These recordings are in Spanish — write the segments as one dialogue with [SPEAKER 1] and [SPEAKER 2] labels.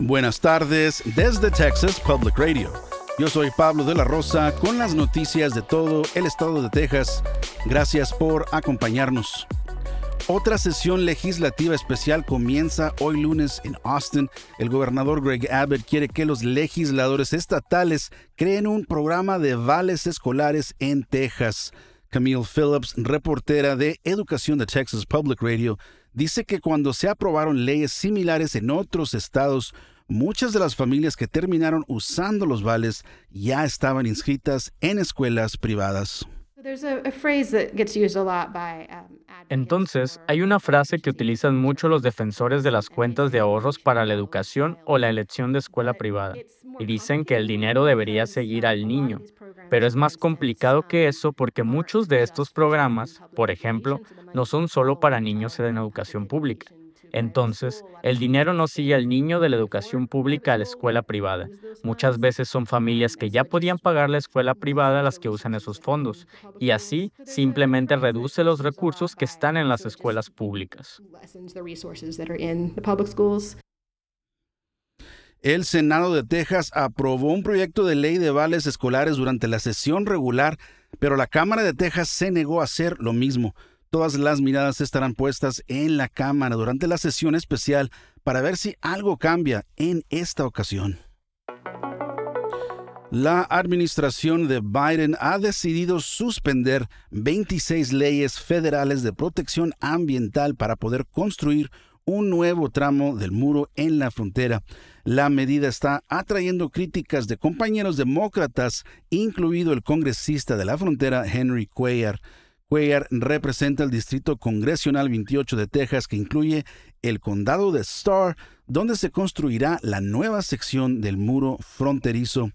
[SPEAKER 1] Buenas tardes desde Texas Public Radio. Yo soy Pablo de la Rosa con las noticias de todo el estado de Texas. Gracias por acompañarnos. Otra sesión legislativa especial comienza hoy lunes en Austin. El gobernador Greg Abbott quiere que los legisladores estatales creen un programa de vales escolares en Texas. Camille Phillips, reportera de Educación de Texas Public Radio, dice que cuando se aprobaron leyes similares en otros estados, muchas de las familias que terminaron usando los vales ya estaban inscritas en escuelas privadas.
[SPEAKER 2] Entonces, hay una frase que utilizan mucho los defensores de las cuentas de ahorros para la educación o la elección de escuela privada, y dicen que el dinero debería seguir al niño. Pero es más complicado que eso porque muchos de estos programas, por ejemplo, no son solo para niños en educación pública. Entonces, el dinero no sigue al niño de la educación pública a la escuela privada. Muchas veces son familias que ya podían pagar la escuela privada las que usan esos fondos, y así simplemente reduce los recursos que están en las escuelas públicas.
[SPEAKER 1] El Senado de Texas aprobó un proyecto de ley de vales escolares durante la sesión regular, pero la Cámara de Texas se negó a hacer lo mismo. Todas las miradas estarán puestas en la Cámara durante la sesión especial para ver si algo cambia en esta ocasión. La administración de Biden ha decidido suspender 26 leyes federales de protección ambiental para poder construir un nuevo tramo del muro en la frontera. La medida está atrayendo críticas de compañeros demócratas, incluido el congresista de la frontera Henry Cuellar. Cuellar representa el Distrito Congresional 28 de Texas, que incluye el condado de Starr, donde se construirá la nueva sección del muro fronterizo.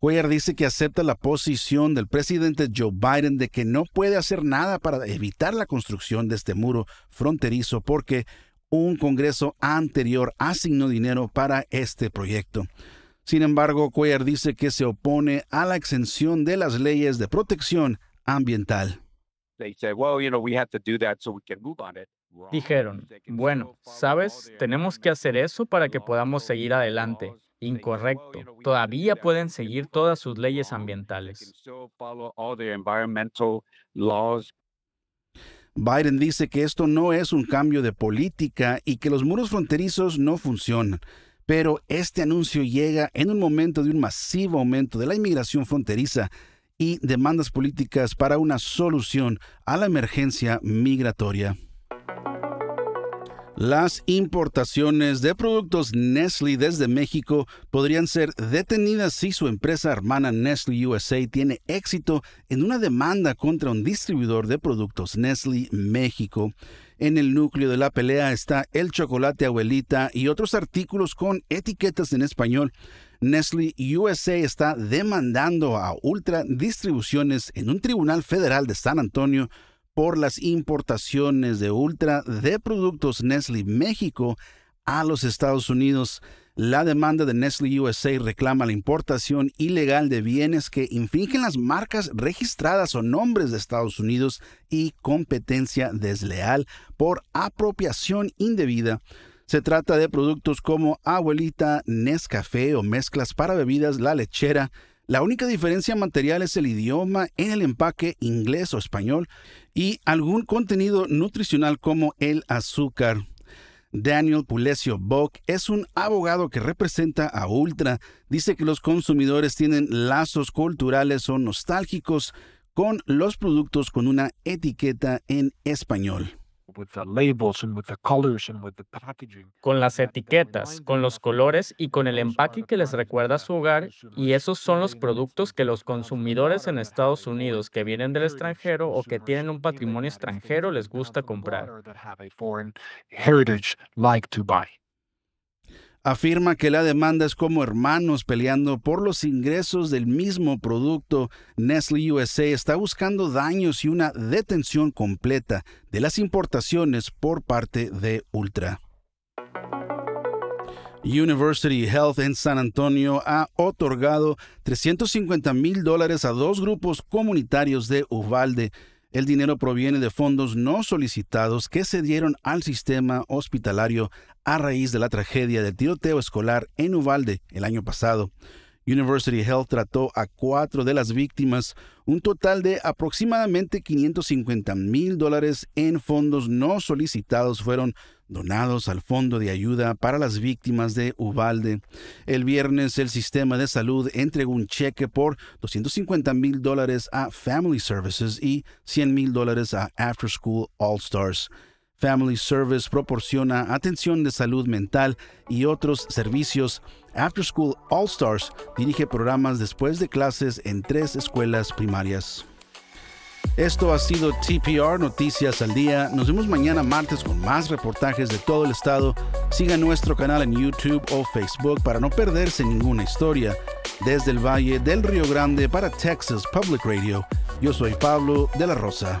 [SPEAKER 1] Cuellar dice que acepta la posición del presidente Joe Biden de que no puede hacer nada para evitar la construcción de este muro fronterizo porque un Congreso anterior asignó dinero para este proyecto. Sin embargo, Cuellar dice que se opone a la exención de las leyes de protección ambiental.
[SPEAKER 2] Dijeron, bueno, sabes, tenemos que hacer eso para que podamos seguir adelante. Incorrecto. Todavía pueden seguir todas sus leyes ambientales.
[SPEAKER 1] Biden dice que esto no es un cambio de política y que los muros fronterizos no funcionan. Pero este anuncio llega en un momento de un masivo aumento de la inmigración fronteriza y demandas políticas para una solución a la emergencia migratoria. Las importaciones de productos Nestle desde México podrían ser detenidas si su empresa hermana Nestle USA tiene éxito en una demanda contra un distribuidor de productos Nestle México. En el núcleo de la pelea está el chocolate abuelita y otros artículos con etiquetas en español. Nestle USA está demandando a Ultra Distribuciones en un tribunal federal de San Antonio por las importaciones de Ultra de productos Nestle México a los Estados Unidos. La demanda de Nestle USA reclama la importación ilegal de bienes que infringen las marcas registradas o nombres de Estados Unidos y competencia desleal por apropiación indebida. Se trata de productos como Abuelita, Nescafé o mezclas para bebidas La Lechera, la única diferencia material es el idioma en el empaque inglés o español y algún contenido nutricional como el azúcar. Daniel Pulesio Bock es un abogado que representa a Ultra. Dice que los consumidores tienen lazos culturales o nostálgicos con los productos con una etiqueta en español.
[SPEAKER 2] Con las etiquetas, con los colores y con el empaque que les recuerda a su hogar, y esos son los productos que los consumidores en Estados Unidos que vienen del extranjero o que tienen un patrimonio extranjero les gusta comprar
[SPEAKER 1] afirma que la demanda es como hermanos peleando por los ingresos del mismo producto. Nestle USA está buscando daños y una detención completa de las importaciones por parte de Ultra. University Health en San Antonio ha otorgado 350 mil dólares a dos grupos comunitarios de Uvalde El dinero proviene de fondos no solicitados que se dieron al sistema hospitalario a raíz de la tragedia del tiroteo escolar en Uvalde el año pasado. University Health trató a cuatro de las víctimas, un total de aproximadamente 550 mil dólares en fondos no solicitados fueron donados al Fondo de Ayuda para las Víctimas de Uvalde. El viernes el sistema de salud entregó un cheque por 250 mil dólares a Family Services y 100 mil dólares a After School All Stars. Family Service proporciona atención de salud mental y otros servicios. After School All Stars dirige programas después de clases en tres escuelas primarias. Esto ha sido TPR Noticias al Día. Nos vemos mañana martes con más reportajes de todo el estado. Siga nuestro canal en YouTube o Facebook para no perderse ninguna historia. Desde el Valle del Río Grande para Texas Public Radio, yo soy Pablo de la Rosa.